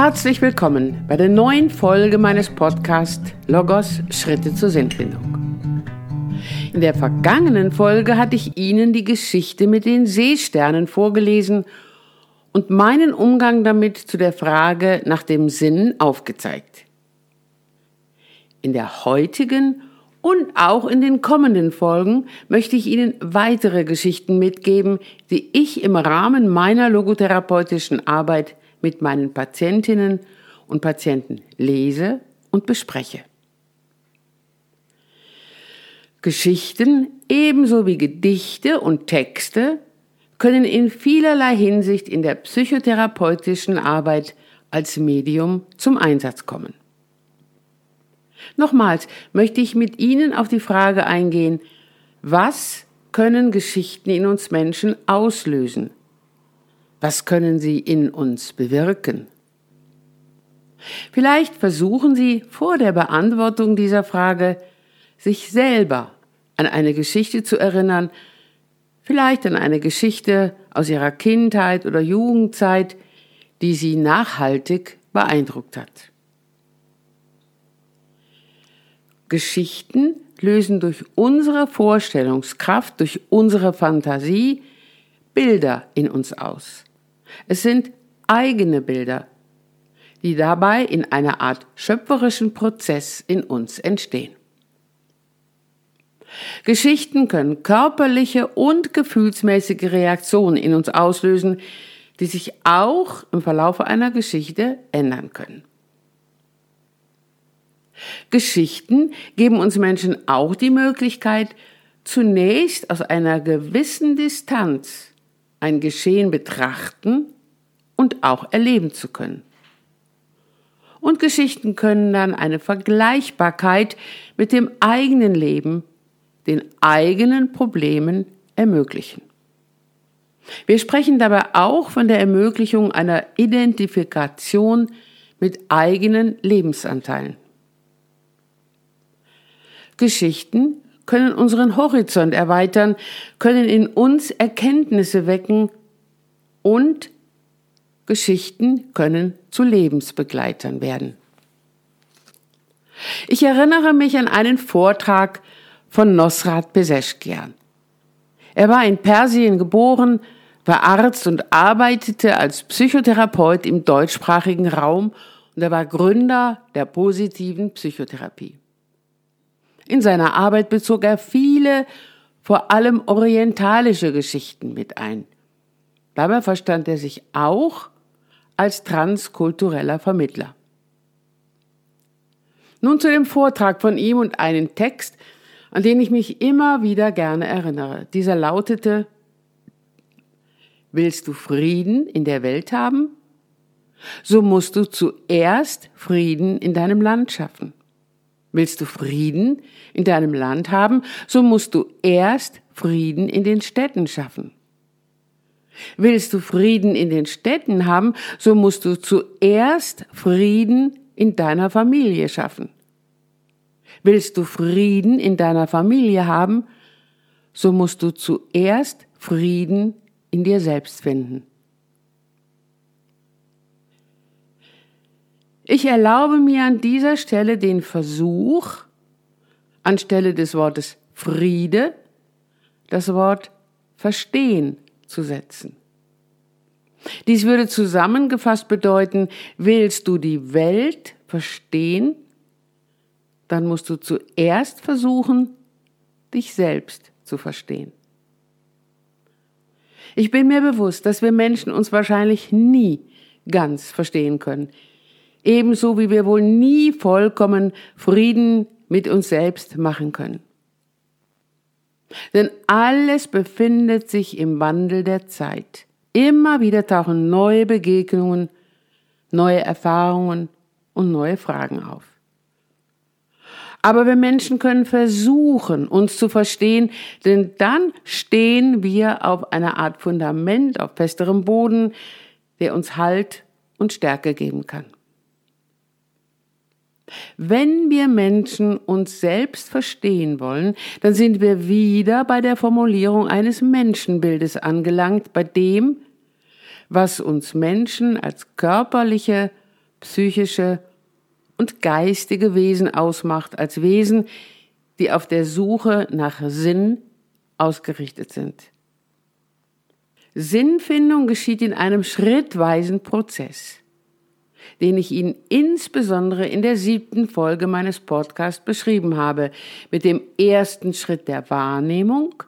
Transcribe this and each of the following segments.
Herzlich willkommen bei der neuen Folge meines Podcasts Logos Schritte zur Sinnfindung. In der vergangenen Folge hatte ich Ihnen die Geschichte mit den Seesternen vorgelesen und meinen Umgang damit zu der Frage nach dem Sinn aufgezeigt. In der heutigen und auch in den kommenden Folgen möchte ich Ihnen weitere Geschichten mitgeben, die ich im Rahmen meiner logotherapeutischen Arbeit mit meinen Patientinnen und Patienten lese und bespreche. Geschichten ebenso wie Gedichte und Texte können in vielerlei Hinsicht in der psychotherapeutischen Arbeit als Medium zum Einsatz kommen. Nochmals möchte ich mit Ihnen auf die Frage eingehen, was können Geschichten in uns Menschen auslösen? Was können sie in uns bewirken? Vielleicht versuchen Sie vor der Beantwortung dieser Frage, sich selber an eine Geschichte zu erinnern, vielleicht an eine Geschichte aus Ihrer Kindheit oder Jugendzeit, die Sie nachhaltig beeindruckt hat. Geschichten lösen durch unsere Vorstellungskraft, durch unsere Fantasie Bilder in uns aus. Es sind eigene Bilder, die dabei in einer Art schöpferischen Prozess in uns entstehen. Geschichten können körperliche und gefühlsmäßige Reaktionen in uns auslösen, die sich auch im Verlauf einer Geschichte ändern können. Geschichten geben uns Menschen auch die Möglichkeit, zunächst aus einer gewissen Distanz ein Geschehen betrachten und auch erleben zu können. Und Geschichten können dann eine Vergleichbarkeit mit dem eigenen Leben, den eigenen Problemen ermöglichen. Wir sprechen dabei auch von der Ermöglichung einer Identifikation mit eigenen Lebensanteilen. Geschichten können unseren Horizont erweitern, können in uns Erkenntnisse wecken und Geschichten können zu Lebensbegleitern werden. Ich erinnere mich an einen Vortrag von Nosrat Beseschkian. Er war in Persien geboren, war Arzt und arbeitete als Psychotherapeut im deutschsprachigen Raum und er war Gründer der positiven Psychotherapie. In seiner Arbeit bezog er viele, vor allem orientalische Geschichten mit ein. Dabei verstand er sich auch als transkultureller Vermittler. Nun zu dem Vortrag von ihm und einen Text, an den ich mich immer wieder gerne erinnere. Dieser lautete, Willst du Frieden in der Welt haben? So musst du zuerst Frieden in deinem Land schaffen. Willst du Frieden in deinem Land haben, so musst du erst Frieden in den Städten schaffen. Willst du Frieden in den Städten haben, so musst du zuerst Frieden in deiner Familie schaffen. Willst du Frieden in deiner Familie haben, so musst du zuerst Frieden in dir selbst finden. Ich erlaube mir an dieser Stelle den Versuch, anstelle des Wortes Friede das Wort Verstehen zu setzen. Dies würde zusammengefasst bedeuten, willst du die Welt verstehen, dann musst du zuerst versuchen, dich selbst zu verstehen. Ich bin mir bewusst, dass wir Menschen uns wahrscheinlich nie ganz verstehen können ebenso wie wir wohl nie vollkommen Frieden mit uns selbst machen können. Denn alles befindet sich im Wandel der Zeit. Immer wieder tauchen neue Begegnungen, neue Erfahrungen und neue Fragen auf. Aber wir Menschen können versuchen, uns zu verstehen, denn dann stehen wir auf einer Art Fundament, auf festerem Boden, der uns Halt und Stärke geben kann. Wenn wir Menschen uns selbst verstehen wollen, dann sind wir wieder bei der Formulierung eines Menschenbildes angelangt, bei dem, was uns Menschen als körperliche, psychische und geistige Wesen ausmacht, als Wesen, die auf der Suche nach Sinn ausgerichtet sind. Sinnfindung geschieht in einem schrittweisen Prozess, den ich Ihnen insbesondere in der siebten Folge meines Podcasts beschrieben habe, mit dem ersten Schritt der Wahrnehmung,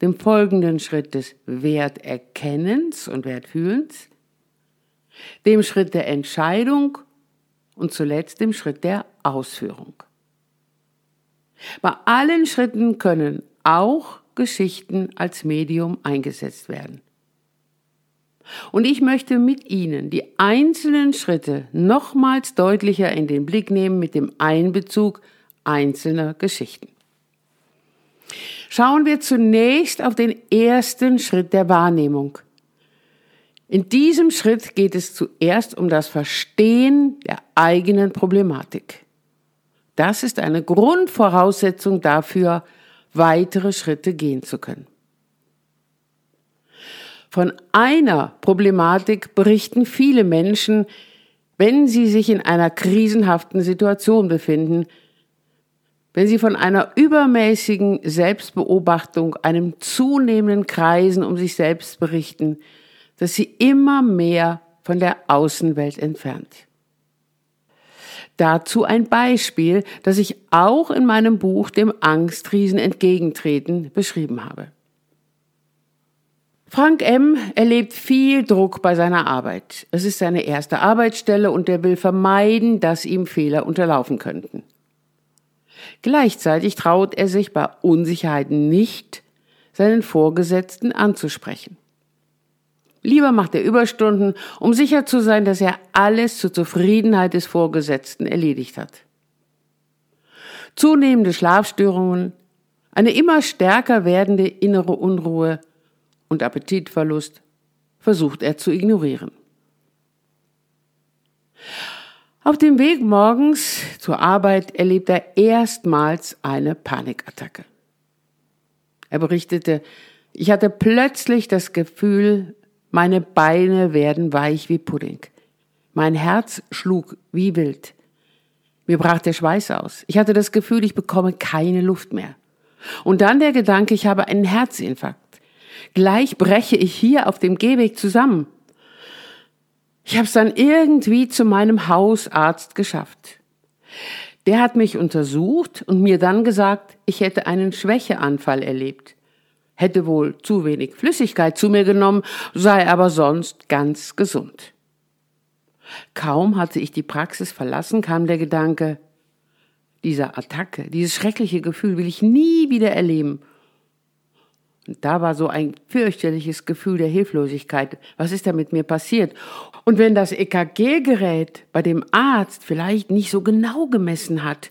dem folgenden Schritt des Werterkennens und Wertfühlens, dem Schritt der Entscheidung und zuletzt dem Schritt der Ausführung. Bei allen Schritten können auch Geschichten als Medium eingesetzt werden. Und ich möchte mit Ihnen die einzelnen Schritte nochmals deutlicher in den Blick nehmen mit dem Einbezug einzelner Geschichten. Schauen wir zunächst auf den ersten Schritt der Wahrnehmung. In diesem Schritt geht es zuerst um das Verstehen der eigenen Problematik. Das ist eine Grundvoraussetzung dafür, weitere Schritte gehen zu können. Von einer Problematik berichten viele Menschen, wenn sie sich in einer krisenhaften Situation befinden, wenn sie von einer übermäßigen Selbstbeobachtung, einem zunehmenden Kreisen um sich selbst berichten, dass sie immer mehr von der Außenwelt entfernt. Dazu ein Beispiel, das ich auch in meinem Buch Dem Angstriesen entgegentreten beschrieben habe. Frank M. erlebt viel Druck bei seiner Arbeit. Es ist seine erste Arbeitsstelle und er will vermeiden, dass ihm Fehler unterlaufen könnten. Gleichzeitig traut er sich bei Unsicherheiten nicht, seinen Vorgesetzten anzusprechen. Lieber macht er Überstunden, um sicher zu sein, dass er alles zur Zufriedenheit des Vorgesetzten erledigt hat. Zunehmende Schlafstörungen, eine immer stärker werdende innere Unruhe und Appetitverlust versucht er zu ignorieren. Auf dem Weg morgens zur Arbeit erlebt er erstmals eine Panikattacke. Er berichtete, ich hatte plötzlich das Gefühl, meine Beine werden weich wie Pudding. Mein Herz schlug wie wild. Mir brach der Schweiß aus. Ich hatte das Gefühl, ich bekomme keine Luft mehr. Und dann der Gedanke, ich habe einen Herzinfarkt. Gleich breche ich hier auf dem Gehweg zusammen. Ich habe es dann irgendwie zu meinem Hausarzt geschafft. Der hat mich untersucht und mir dann gesagt, ich hätte einen Schwächeanfall erlebt hätte wohl zu wenig Flüssigkeit zu mir genommen, sei aber sonst ganz gesund. Kaum hatte ich die Praxis verlassen, kam der Gedanke, dieser Attacke, dieses schreckliche Gefühl will ich nie wieder erleben. Und da war so ein fürchterliches Gefühl der Hilflosigkeit. Was ist da mit mir passiert? Und wenn das EKG-Gerät bei dem Arzt vielleicht nicht so genau gemessen hat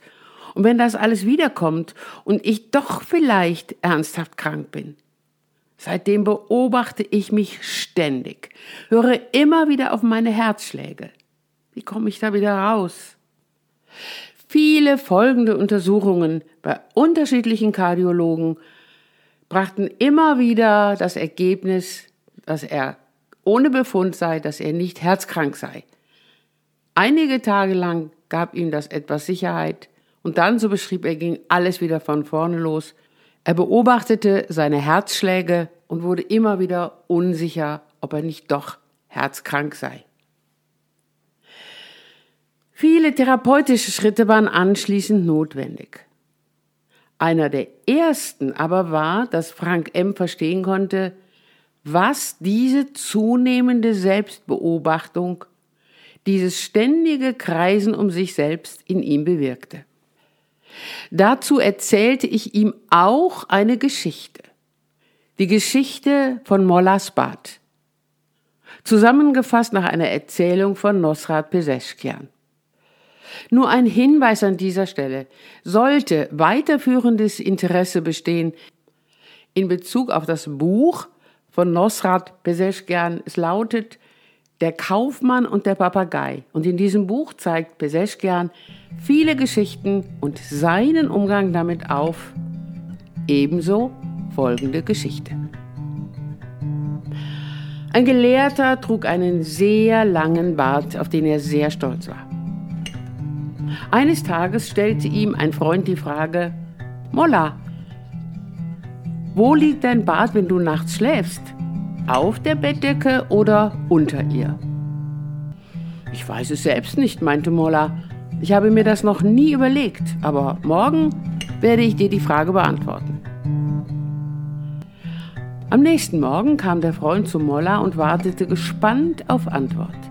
und wenn das alles wiederkommt und ich doch vielleicht ernsthaft krank bin. Seitdem beobachte ich mich ständig, höre immer wieder auf meine Herzschläge. Wie komme ich da wieder raus? Viele folgende Untersuchungen bei unterschiedlichen Kardiologen brachten immer wieder das Ergebnis, dass er ohne Befund sei, dass er nicht herzkrank sei. Einige Tage lang gab ihm das etwas Sicherheit, und dann, so beschrieb er, ging alles wieder von vorne los. Er beobachtete seine Herzschläge und wurde immer wieder unsicher, ob er nicht doch herzkrank sei. Viele therapeutische Schritte waren anschließend notwendig. Einer der ersten aber war, dass Frank M. verstehen konnte, was diese zunehmende Selbstbeobachtung, dieses ständige Kreisen um sich selbst in ihm bewirkte. Dazu erzählte ich ihm auch eine Geschichte. Die Geschichte von Mollas Bad. Zusammengefasst nach einer Erzählung von Nosrat Peseschkian. Nur ein Hinweis an dieser Stelle. Sollte weiterführendes Interesse bestehen in Bezug auf das Buch von Nosrat Peseschkian, es lautet der Kaufmann und der Papagei. Und in diesem Buch zeigt Peseschkian viele Geschichten und seinen Umgang damit auf. Ebenso folgende Geschichte. Ein Gelehrter trug einen sehr langen Bart, auf den er sehr stolz war. Eines Tages stellte ihm ein Freund die Frage, Molla, wo liegt dein Bart, wenn du nachts schläfst? Auf der Bettdecke oder unter ihr? Ich weiß es selbst nicht, meinte Molla. Ich habe mir das noch nie überlegt, aber morgen werde ich dir die Frage beantworten. Am nächsten Morgen kam der Freund zu Molla und wartete gespannt auf Antwort.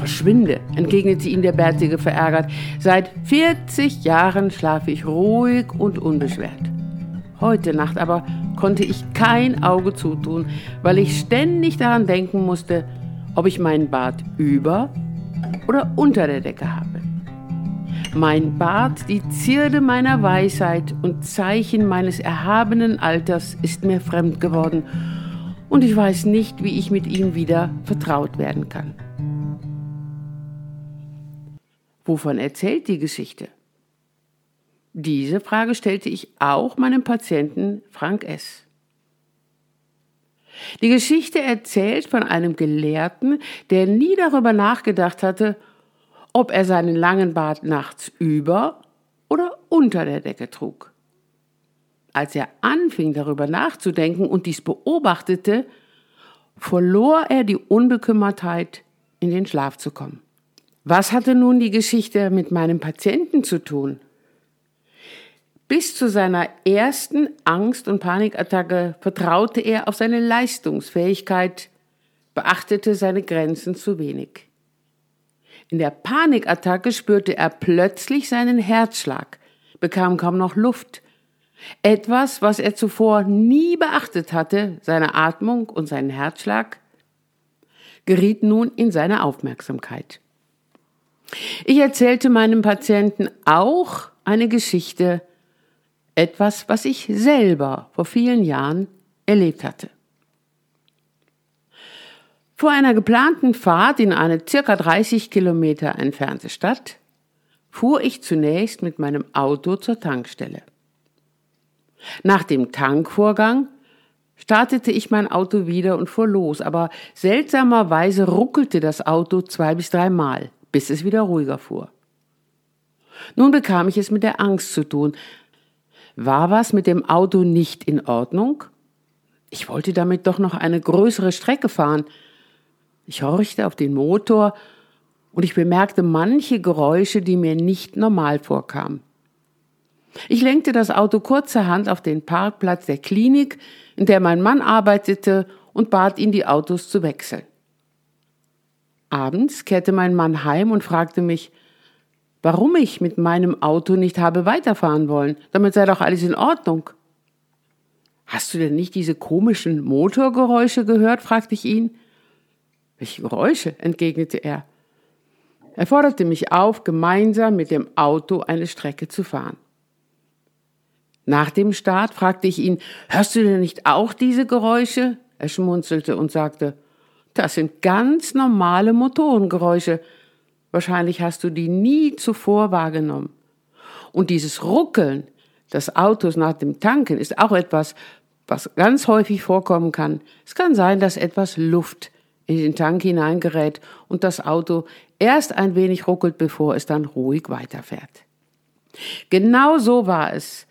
Verschwinde, entgegnete ihm der Bärtige verärgert. Seit 40 Jahren schlafe ich ruhig und unbeschwert. Heute Nacht aber konnte ich kein Auge zutun, weil ich ständig daran denken musste, ob ich meinen Bart über oder unter der Decke habe. Mein Bart, die Zierde meiner Weisheit und Zeichen meines erhabenen Alters, ist mir fremd geworden, und ich weiß nicht, wie ich mit ihm wieder vertraut werden kann. Wovon erzählt die Geschichte? Diese Frage stellte ich auch meinem Patienten Frank S. Die Geschichte erzählt von einem Gelehrten, der nie darüber nachgedacht hatte, ob er seinen langen Bart nachts über oder unter der Decke trug. Als er anfing darüber nachzudenken und dies beobachtete, verlor er die Unbekümmertheit, in den Schlaf zu kommen. Was hatte nun die Geschichte mit meinem Patienten zu tun? Bis zu seiner ersten Angst- und Panikattacke vertraute er auf seine Leistungsfähigkeit, beachtete seine Grenzen zu wenig. In der Panikattacke spürte er plötzlich seinen Herzschlag, bekam kaum noch Luft. Etwas, was er zuvor nie beachtet hatte, seine Atmung und seinen Herzschlag, geriet nun in seine Aufmerksamkeit. Ich erzählte meinem Patienten auch eine Geschichte, etwas, was ich selber vor vielen Jahren erlebt hatte. Vor einer geplanten Fahrt in eine circa 30 Kilometer entfernte Stadt fuhr ich zunächst mit meinem Auto zur Tankstelle. Nach dem Tankvorgang startete ich mein Auto wieder und fuhr los, aber seltsamerweise ruckelte das Auto zwei bis dreimal, bis es wieder ruhiger fuhr. Nun bekam ich es mit der Angst zu tun. War was mit dem Auto nicht in Ordnung? Ich wollte damit doch noch eine größere Strecke fahren, ich horchte auf den Motor und ich bemerkte manche Geräusche, die mir nicht normal vorkamen. Ich lenkte das Auto kurzerhand auf den Parkplatz der Klinik, in der mein Mann arbeitete, und bat ihn, die Autos zu wechseln. Abends kehrte mein Mann heim und fragte mich, warum ich mit meinem Auto nicht habe weiterfahren wollen. Damit sei doch alles in Ordnung. Hast du denn nicht diese komischen Motorgeräusche gehört? fragte ich ihn. Welche Geräusche? entgegnete er. Er forderte mich auf, gemeinsam mit dem Auto eine Strecke zu fahren. Nach dem Start fragte ich ihn, hörst du denn nicht auch diese Geräusche? Er schmunzelte und sagte, das sind ganz normale Motorengeräusche. Wahrscheinlich hast du die nie zuvor wahrgenommen. Und dieses Ruckeln des Autos nach dem Tanken ist auch etwas, was ganz häufig vorkommen kann. Es kann sein, dass etwas Luft in den Tank hineingerät und das Auto erst ein wenig ruckelt, bevor es dann ruhig weiterfährt. Genau so war es.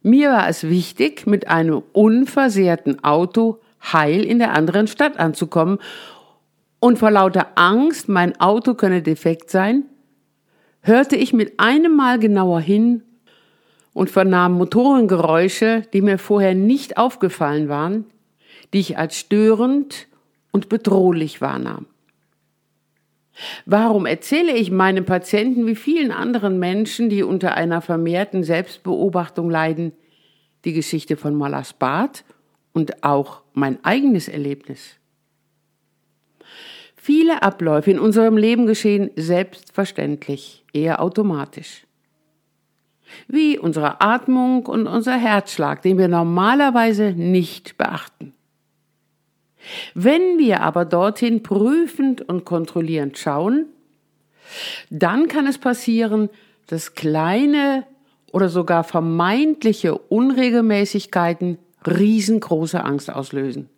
Mir war es wichtig, mit einem unversehrten Auto heil in der anderen Stadt anzukommen und vor lauter Angst, mein Auto könne defekt sein, hörte ich mit einem Mal genauer hin und vernahm Motorengeräusche, die mir vorher nicht aufgefallen waren, die ich als störend und bedrohlich wahrnahm. Warum erzähle ich meinen Patienten wie vielen anderen Menschen, die unter einer vermehrten Selbstbeobachtung leiden, die Geschichte von Malas Bart und auch mein eigenes Erlebnis? Viele Abläufe in unserem Leben geschehen selbstverständlich, eher automatisch. Wie unsere Atmung und unser Herzschlag, den wir normalerweise nicht beachten. Wenn wir aber dorthin prüfend und kontrollierend schauen, dann kann es passieren, dass kleine oder sogar vermeintliche Unregelmäßigkeiten riesengroße Angst auslösen.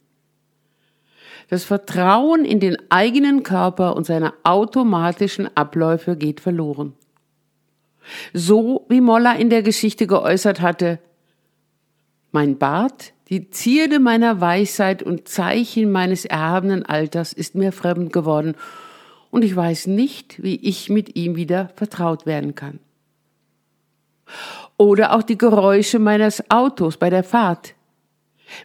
Das Vertrauen in den eigenen Körper und seine automatischen Abläufe geht verloren. So wie Molla in der Geschichte geäußert hatte, mein Bart, die Zierde meiner Weisheit und Zeichen meines erhabenen Alters ist mir fremd geworden, und ich weiß nicht, wie ich mit ihm wieder vertraut werden kann. Oder auch die Geräusche meines Autos bei der Fahrt.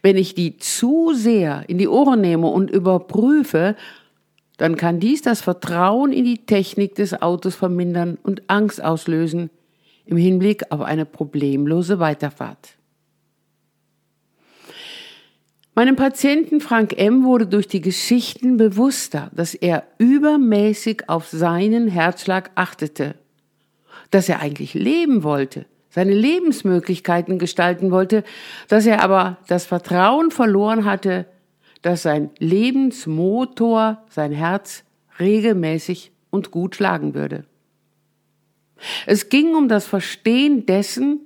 Wenn ich die zu sehr in die Ohren nehme und überprüfe, dann kann dies das Vertrauen in die Technik des Autos vermindern und Angst auslösen im Hinblick auf eine problemlose Weiterfahrt. Meinem Patienten Frank M. wurde durch die Geschichten bewusster, dass er übermäßig auf seinen Herzschlag achtete, dass er eigentlich leben wollte, seine Lebensmöglichkeiten gestalten wollte, dass er aber das Vertrauen verloren hatte, dass sein Lebensmotor, sein Herz, regelmäßig und gut schlagen würde. Es ging um das Verstehen dessen,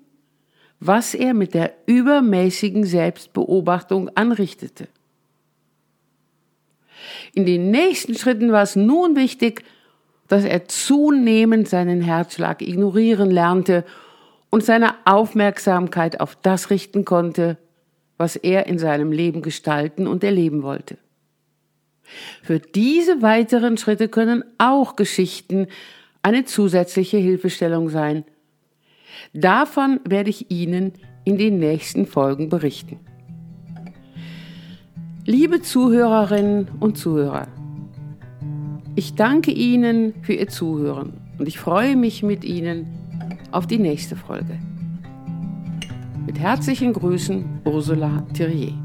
was er mit der übermäßigen Selbstbeobachtung anrichtete. In den nächsten Schritten war es nun wichtig, dass er zunehmend seinen Herzschlag ignorieren lernte und seine Aufmerksamkeit auf das richten konnte, was er in seinem Leben gestalten und erleben wollte. Für diese weiteren Schritte können auch Geschichten eine zusätzliche Hilfestellung sein. Davon werde ich Ihnen in den nächsten Folgen berichten. Liebe Zuhörerinnen und Zuhörer, ich danke Ihnen für Ihr Zuhören und ich freue mich mit Ihnen auf die nächste Folge. Mit herzlichen Grüßen, Ursula Thierrier.